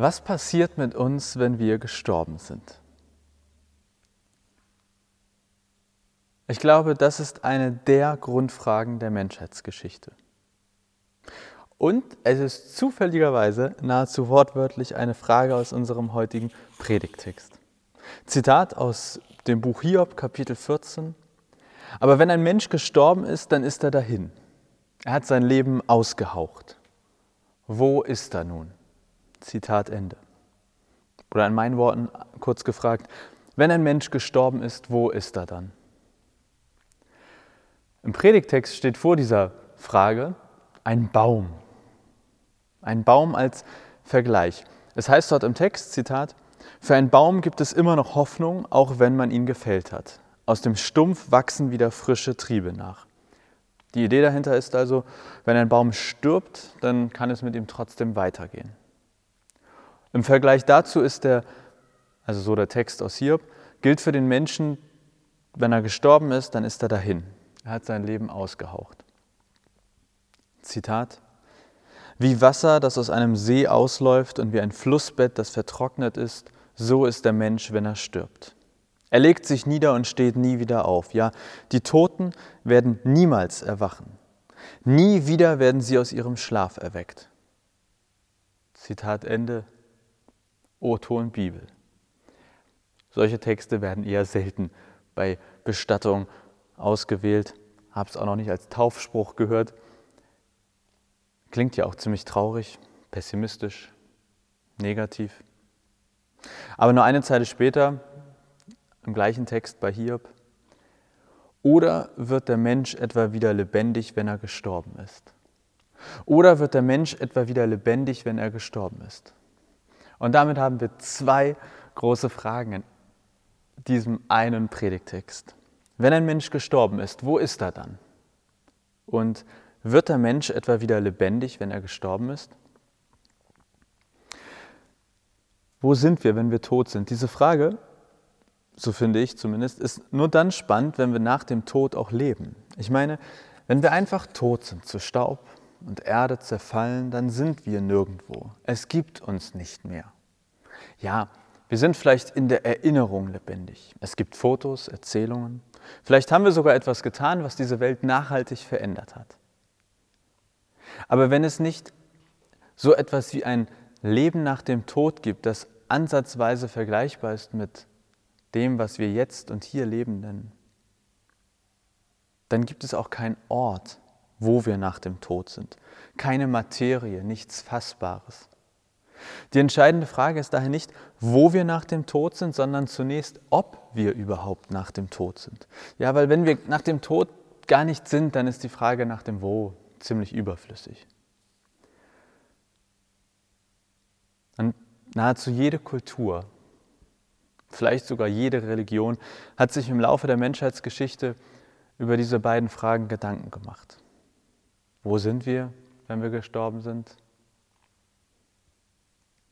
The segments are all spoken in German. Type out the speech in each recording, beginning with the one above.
Was passiert mit uns, wenn wir gestorben sind? Ich glaube, das ist eine der Grundfragen der Menschheitsgeschichte. Und es ist zufälligerweise nahezu wortwörtlich eine Frage aus unserem heutigen Predigtext. Zitat aus dem Buch Hiob, Kapitel 14. Aber wenn ein Mensch gestorben ist, dann ist er dahin. Er hat sein Leben ausgehaucht. Wo ist er nun? Zitat Ende. Oder in meinen Worten kurz gefragt, wenn ein Mensch gestorben ist, wo ist er dann? Im Predigtext steht vor dieser Frage ein Baum. Ein Baum als Vergleich. Es heißt dort im Text, Zitat, für einen Baum gibt es immer noch Hoffnung, auch wenn man ihn gefällt hat. Aus dem Stumpf wachsen wieder frische Triebe nach. Die Idee dahinter ist also, wenn ein Baum stirbt, dann kann es mit ihm trotzdem weitergehen. Im Vergleich dazu ist der, also so der Text aus Hiob, gilt für den Menschen, wenn er gestorben ist, dann ist er dahin. Er hat sein Leben ausgehaucht. Zitat. Wie Wasser, das aus einem See ausläuft und wie ein Flussbett, das vertrocknet ist, so ist der Mensch, wenn er stirbt. Er legt sich nieder und steht nie wieder auf. Ja, die Toten werden niemals erwachen. Nie wieder werden sie aus ihrem Schlaf erweckt. Zitat Ende O-Ton Bibel. Solche Texte werden eher selten bei Bestattung ausgewählt. Habe es auch noch nicht als Taufspruch gehört. Klingt ja auch ziemlich traurig, pessimistisch, negativ. Aber nur eine Zeile später, im gleichen Text bei Hiob, oder wird der Mensch etwa wieder lebendig, wenn er gestorben ist? Oder wird der Mensch etwa wieder lebendig, wenn er gestorben ist? Und damit haben wir zwei große Fragen in diesem einen Predigtext. Wenn ein Mensch gestorben ist, wo ist er dann? Und wird der Mensch etwa wieder lebendig, wenn er gestorben ist? Wo sind wir, wenn wir tot sind? Diese Frage, so finde ich zumindest, ist nur dann spannend, wenn wir nach dem Tod auch leben. Ich meine, wenn wir einfach tot sind, zu Staub, und Erde zerfallen, dann sind wir nirgendwo. Es gibt uns nicht mehr. Ja, wir sind vielleicht in der Erinnerung lebendig. Es gibt Fotos, Erzählungen. Vielleicht haben wir sogar etwas getan, was diese Welt nachhaltig verändert hat. Aber wenn es nicht so etwas wie ein Leben nach dem Tod gibt, das ansatzweise vergleichbar ist mit dem, was wir jetzt und hier leben nennen, dann gibt es auch keinen Ort, wo wir nach dem Tod sind. Keine Materie, nichts Fassbares. Die entscheidende Frage ist daher nicht, wo wir nach dem Tod sind, sondern zunächst, ob wir überhaupt nach dem Tod sind. Ja, weil wenn wir nach dem Tod gar nicht sind, dann ist die Frage nach dem Wo ziemlich überflüssig. Und nahezu jede Kultur, vielleicht sogar jede Religion, hat sich im Laufe der Menschheitsgeschichte über diese beiden Fragen Gedanken gemacht. Wo sind wir, wenn wir gestorben sind?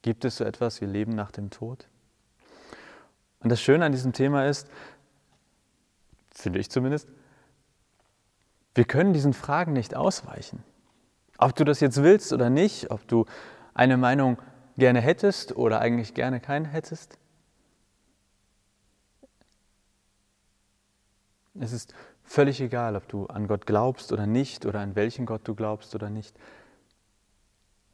Gibt es so etwas wie Leben nach dem Tod? Und das Schöne an diesem Thema ist, finde ich zumindest, wir können diesen Fragen nicht ausweichen. Ob du das jetzt willst oder nicht, ob du eine Meinung gerne hättest oder eigentlich gerne keine hättest. Es ist Völlig egal, ob du an Gott glaubst oder nicht oder an welchen Gott du glaubst oder nicht.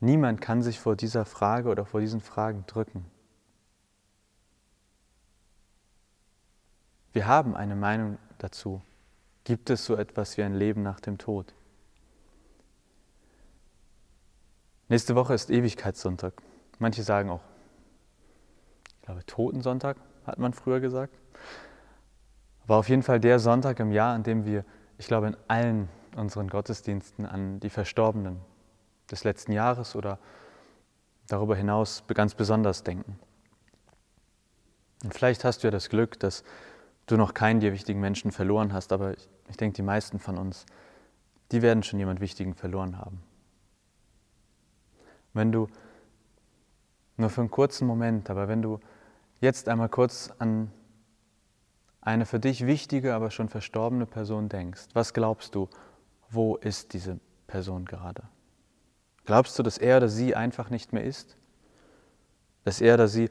Niemand kann sich vor dieser Frage oder vor diesen Fragen drücken. Wir haben eine Meinung dazu. Gibt es so etwas wie ein Leben nach dem Tod? Nächste Woche ist Ewigkeitssonntag. Manche sagen auch, ich glaube, Totensonntag hat man früher gesagt. War auf jeden Fall der Sonntag im Jahr, an dem wir, ich glaube, in allen unseren Gottesdiensten an die Verstorbenen des letzten Jahres oder darüber hinaus ganz besonders denken. Und vielleicht hast du ja das Glück, dass du noch keinen dir wichtigen Menschen verloren hast, aber ich, ich denke, die meisten von uns, die werden schon jemand Wichtigen verloren haben. Wenn du nur für einen kurzen Moment, aber wenn du jetzt einmal kurz an eine für dich wichtige, aber schon verstorbene Person denkst, was glaubst du, wo ist diese Person gerade? Glaubst du, dass er oder sie einfach nicht mehr ist? dass er oder sie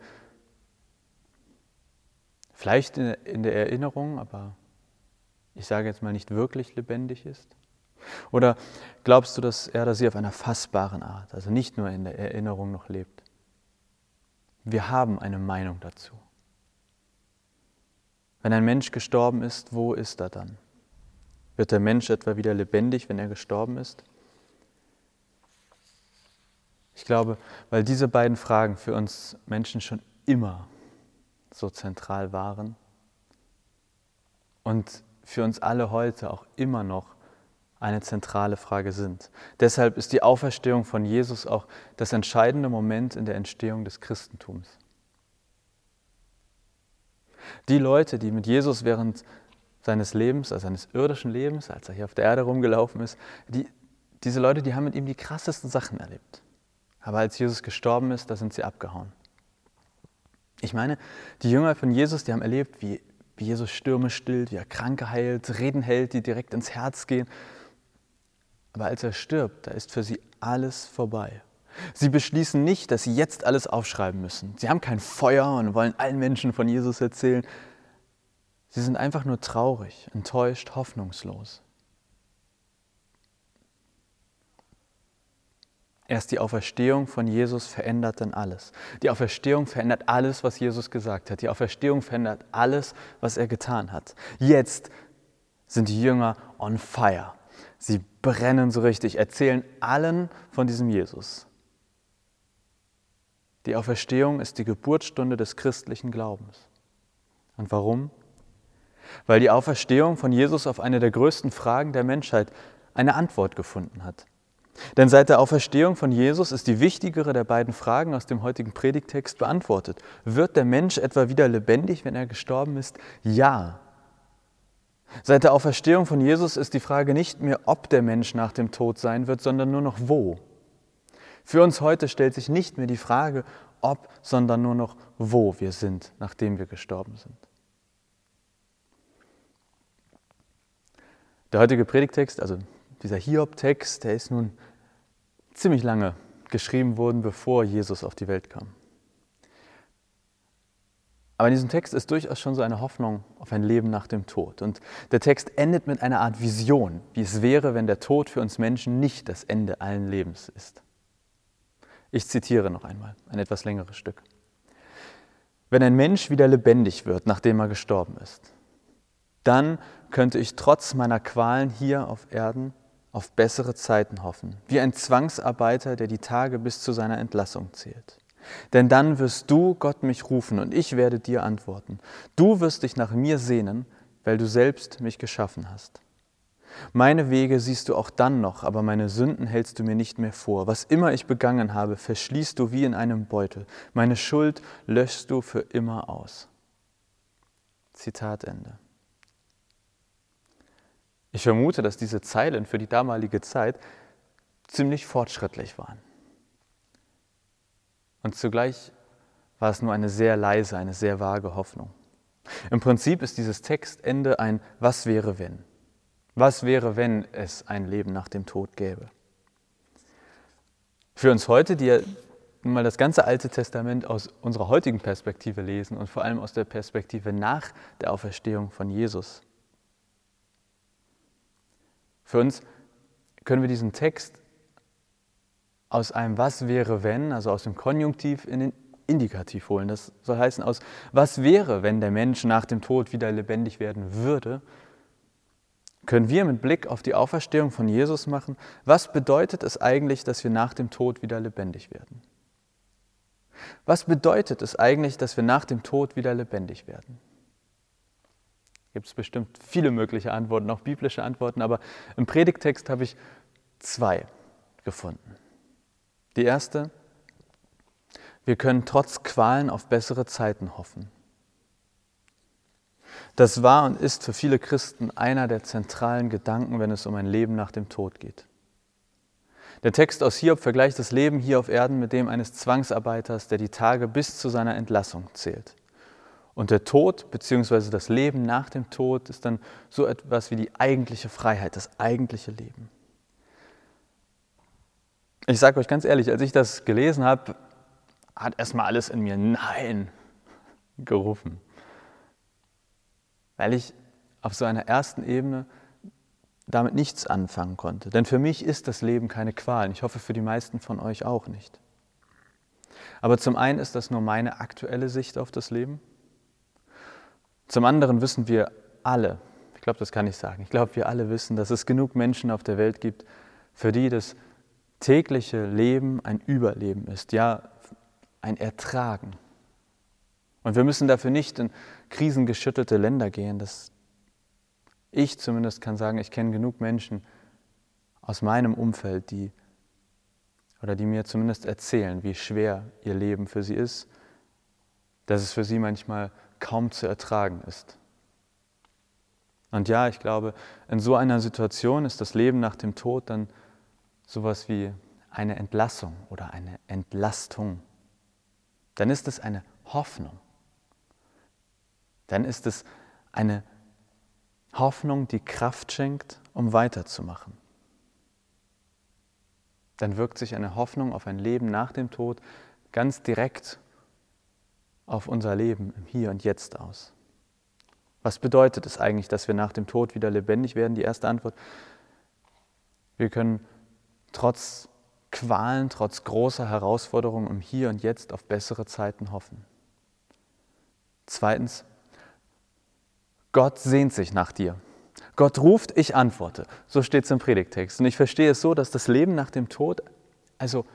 vielleicht in der Erinnerung, aber ich sage jetzt mal nicht wirklich lebendig ist? Oder glaubst du, dass er oder sie auf einer fassbaren Art, also nicht nur in der Erinnerung noch lebt? Wir haben eine Meinung dazu. Wenn ein Mensch gestorben ist, wo ist er dann? Wird der Mensch etwa wieder lebendig, wenn er gestorben ist? Ich glaube, weil diese beiden Fragen für uns Menschen schon immer so zentral waren und für uns alle heute auch immer noch eine zentrale Frage sind. Deshalb ist die Auferstehung von Jesus auch das entscheidende Moment in der Entstehung des Christentums. Die Leute, die mit Jesus während seines Lebens, also seines irdischen Lebens, als er hier auf der Erde rumgelaufen ist, die, diese Leute, die haben mit ihm die krassesten Sachen erlebt. Aber als Jesus gestorben ist, da sind sie abgehauen. Ich meine, die Jünger von Jesus, die haben erlebt, wie, wie Jesus Stürme stillt, wie er Kranke heilt, Reden hält, die direkt ins Herz gehen. Aber als er stirbt, da ist für sie alles vorbei. Sie beschließen nicht, dass sie jetzt alles aufschreiben müssen. Sie haben kein Feuer und wollen allen Menschen von Jesus erzählen. Sie sind einfach nur traurig, enttäuscht, hoffnungslos. Erst die Auferstehung von Jesus verändert dann alles. Die Auferstehung verändert alles, was Jesus gesagt hat. Die Auferstehung verändert alles, was er getan hat. Jetzt sind die Jünger on fire. Sie brennen so richtig, erzählen allen von diesem Jesus. Die Auferstehung ist die Geburtsstunde des christlichen Glaubens. Und warum? Weil die Auferstehung von Jesus auf eine der größten Fragen der Menschheit eine Antwort gefunden hat. Denn seit der Auferstehung von Jesus ist die wichtigere der beiden Fragen aus dem heutigen Predigtext beantwortet. Wird der Mensch etwa wieder lebendig, wenn er gestorben ist? Ja. Seit der Auferstehung von Jesus ist die Frage nicht mehr, ob der Mensch nach dem Tod sein wird, sondern nur noch wo. Für uns heute stellt sich nicht mehr die Frage, ob, sondern nur noch, wo wir sind, nachdem wir gestorben sind. Der heutige Predigtext, also dieser Hiob-Text, der ist nun ziemlich lange geschrieben worden, bevor Jesus auf die Welt kam. Aber in diesem Text ist durchaus schon so eine Hoffnung auf ein Leben nach dem Tod. Und der Text endet mit einer Art Vision, wie es wäre, wenn der Tod für uns Menschen nicht das Ende allen Lebens ist. Ich zitiere noch einmal ein etwas längeres Stück. Wenn ein Mensch wieder lebendig wird, nachdem er gestorben ist, dann könnte ich trotz meiner Qualen hier auf Erden auf bessere Zeiten hoffen, wie ein Zwangsarbeiter, der die Tage bis zu seiner Entlassung zählt. Denn dann wirst du Gott mich rufen und ich werde dir antworten. Du wirst dich nach mir sehnen, weil du selbst mich geschaffen hast. Meine Wege siehst du auch dann noch, aber meine Sünden hältst du mir nicht mehr vor. Was immer ich begangen habe, verschließt du wie in einem Beutel. Meine Schuld löschst du für immer aus. Zitat Ende. Ich vermute, dass diese Zeilen für die damalige Zeit ziemlich fortschrittlich waren. Und zugleich war es nur eine sehr leise, eine sehr vage Hoffnung. Im Prinzip ist dieses Textende ein Was wäre wenn? Was wäre, wenn es ein Leben nach dem Tod gäbe? Für uns heute, die ja nun mal das ganze Alte Testament aus unserer heutigen Perspektive lesen und vor allem aus der Perspektive nach der Auferstehung von Jesus. Für uns können wir diesen Text aus einem Was wäre wenn, also aus dem Konjunktiv in den Indikativ holen. Das soll heißen aus Was wäre, wenn der Mensch nach dem Tod wieder lebendig werden würde, können wir mit Blick auf die Auferstehung von Jesus machen, was bedeutet es eigentlich, dass wir nach dem Tod wieder lebendig werden? Was bedeutet es eigentlich, dass wir nach dem Tod wieder lebendig werden? Gibt es bestimmt viele mögliche Antworten, auch biblische Antworten, aber im Predigtext habe ich zwei gefunden. Die erste, wir können trotz Qualen auf bessere Zeiten hoffen. Das war und ist für viele Christen einer der zentralen Gedanken, wenn es um ein Leben nach dem Tod geht. Der Text aus Hiob vergleicht das Leben hier auf Erden mit dem eines Zwangsarbeiters, der die Tage bis zu seiner Entlassung zählt. Und der Tod bzw. das Leben nach dem Tod ist dann so etwas wie die eigentliche Freiheit, das eigentliche Leben. Ich sage euch ganz ehrlich, als ich das gelesen habe, hat erstmal alles in mir Nein gerufen. Weil ich auf so einer ersten Ebene damit nichts anfangen konnte. Denn für mich ist das Leben keine Qual. Ich hoffe für die meisten von euch auch nicht. Aber zum einen ist das nur meine aktuelle Sicht auf das Leben. Zum anderen wissen wir alle, ich glaube, das kann ich sagen, ich glaube, wir alle wissen, dass es genug Menschen auf der Welt gibt, für die das tägliche Leben ein Überleben ist, ja, ein Ertragen. Und wir müssen dafür nicht in krisengeschüttelte Länder gehen. Das, ich zumindest kann sagen, ich kenne genug Menschen aus meinem Umfeld, die oder die mir zumindest erzählen, wie schwer ihr Leben für sie ist, dass es für sie manchmal kaum zu ertragen ist. Und ja, ich glaube, in so einer Situation ist das Leben nach dem Tod dann sowas wie eine Entlassung oder eine Entlastung. Dann ist es eine Hoffnung. Dann ist es eine Hoffnung, die Kraft schenkt, um weiterzumachen. Dann wirkt sich eine Hoffnung auf ein Leben nach dem Tod ganz direkt auf unser Leben im Hier und Jetzt aus. Was bedeutet es eigentlich, dass wir nach dem Tod wieder lebendig werden? Die erste Antwort, wir können trotz Qualen, trotz großer Herausforderungen im Hier und Jetzt auf bessere Zeiten hoffen. Zweitens, Gott sehnt sich nach dir. Gott ruft, ich antworte. So steht es im Predigtext. Und ich verstehe es so, dass das Leben nach dem Tod also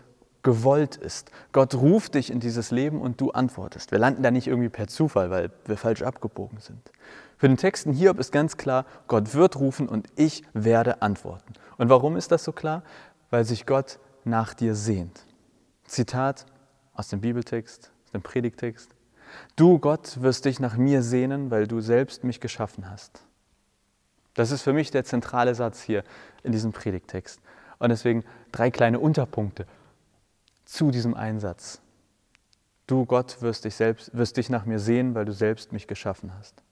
gewollt ist. Gott ruft dich in dieses Leben und du antwortest. Wir landen da nicht irgendwie per Zufall, weil wir falsch abgebogen sind. Für den Texten Hiob ist ganz klar, Gott wird rufen und ich werde antworten. Und warum ist das so klar? Weil sich Gott nach dir sehnt. Zitat aus dem Bibeltext, aus dem Predigtext. Du, Gott, wirst dich nach mir sehnen, weil du selbst mich geschaffen hast. Das ist für mich der zentrale Satz hier in diesem Predigtext. Und deswegen drei kleine Unterpunkte zu diesem Einsatz. Du, Gott, wirst dich, selbst, wirst dich nach mir sehen, weil du selbst mich geschaffen hast.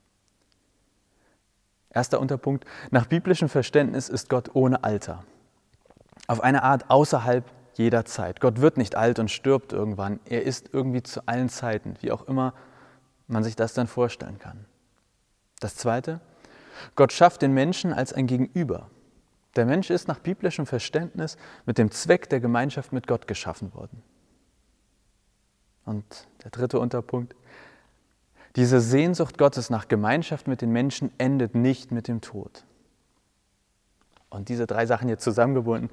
Erster Unterpunkt. Nach biblischem Verständnis ist Gott ohne Alter. Auf eine Art außerhalb jeder Zeit. Gott wird nicht alt und stirbt irgendwann. Er ist irgendwie zu allen Zeiten, wie auch immer man sich das dann vorstellen kann. Das Zweite, Gott schafft den Menschen als ein Gegenüber. Der Mensch ist nach biblischem Verständnis mit dem Zweck der Gemeinschaft mit Gott geschaffen worden. Und der dritte Unterpunkt, diese Sehnsucht Gottes nach Gemeinschaft mit den Menschen endet nicht mit dem Tod. Und diese drei Sachen hier zusammengebunden.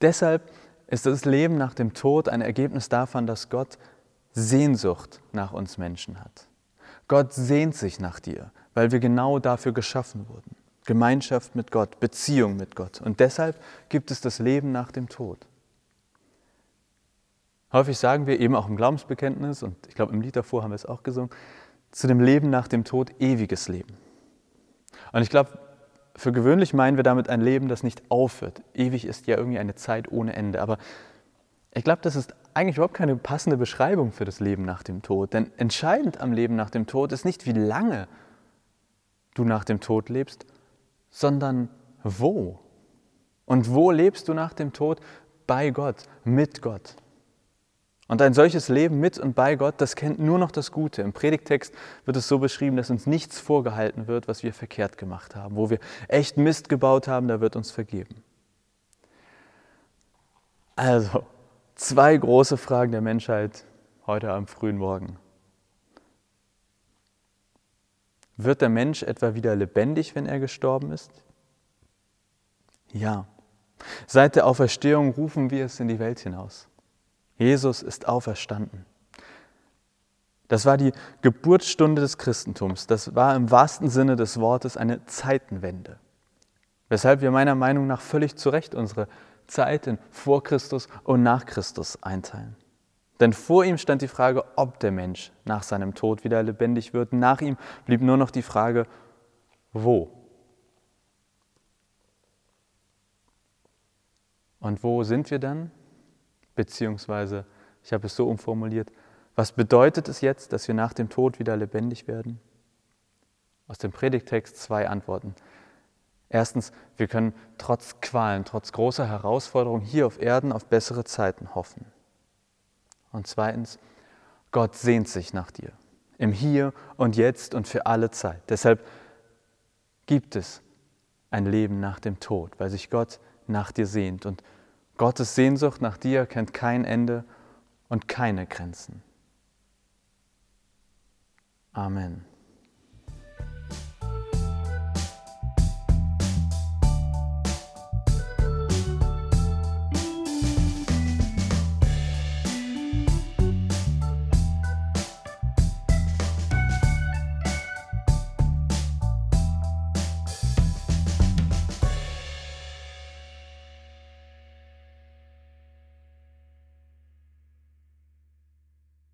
Deshalb ist das Leben nach dem Tod ein Ergebnis davon, dass Gott Sehnsucht nach uns Menschen hat. Gott sehnt sich nach dir, weil wir genau dafür geschaffen wurden. Gemeinschaft mit Gott, Beziehung mit Gott. Und deshalb gibt es das Leben nach dem Tod. Häufig sagen wir eben auch im Glaubensbekenntnis, und ich glaube im Lied davor haben wir es auch gesungen, zu dem Leben nach dem Tod ewiges Leben. Und ich glaube, für gewöhnlich meinen wir damit ein Leben, das nicht aufhört. Ewig ist ja irgendwie eine Zeit ohne Ende. Aber ich glaube, das ist eigentlich überhaupt keine passende Beschreibung für das Leben nach dem Tod. Denn entscheidend am Leben nach dem Tod ist nicht, wie lange du nach dem Tod lebst, sondern wo. Und wo lebst du nach dem Tod? Bei Gott, mit Gott. Und ein solches Leben mit und bei Gott, das kennt nur noch das Gute. Im Predigtext wird es so beschrieben, dass uns nichts vorgehalten wird, was wir verkehrt gemacht haben. Wo wir echt Mist gebaut haben, da wird uns vergeben. Also, zwei große Fragen der Menschheit heute am frühen Morgen. Wird der Mensch etwa wieder lebendig, wenn er gestorben ist? Ja. Seit der Auferstehung rufen wir es in die Welt hinaus. Jesus ist auferstanden. Das war die Geburtsstunde des Christentums. Das war im wahrsten Sinne des Wortes eine Zeitenwende. Weshalb wir meiner Meinung nach völlig zu Recht unsere Zeit in vor Christus und nach Christus einteilen. Denn vor ihm stand die Frage, ob der Mensch nach seinem Tod wieder lebendig wird. Nach ihm blieb nur noch die Frage, wo. Und wo sind wir dann? Beziehungsweise, ich habe es so umformuliert, was bedeutet es jetzt, dass wir nach dem Tod wieder lebendig werden? Aus dem Predigtext zwei Antworten. Erstens, wir können trotz Qualen, trotz großer Herausforderungen hier auf Erden auf bessere Zeiten hoffen. Und zweitens, Gott sehnt sich nach dir, im Hier und Jetzt und für alle Zeit. Deshalb gibt es ein Leben nach dem Tod, weil sich Gott nach dir sehnt und Gottes Sehnsucht nach dir kennt kein Ende und keine Grenzen. Amen.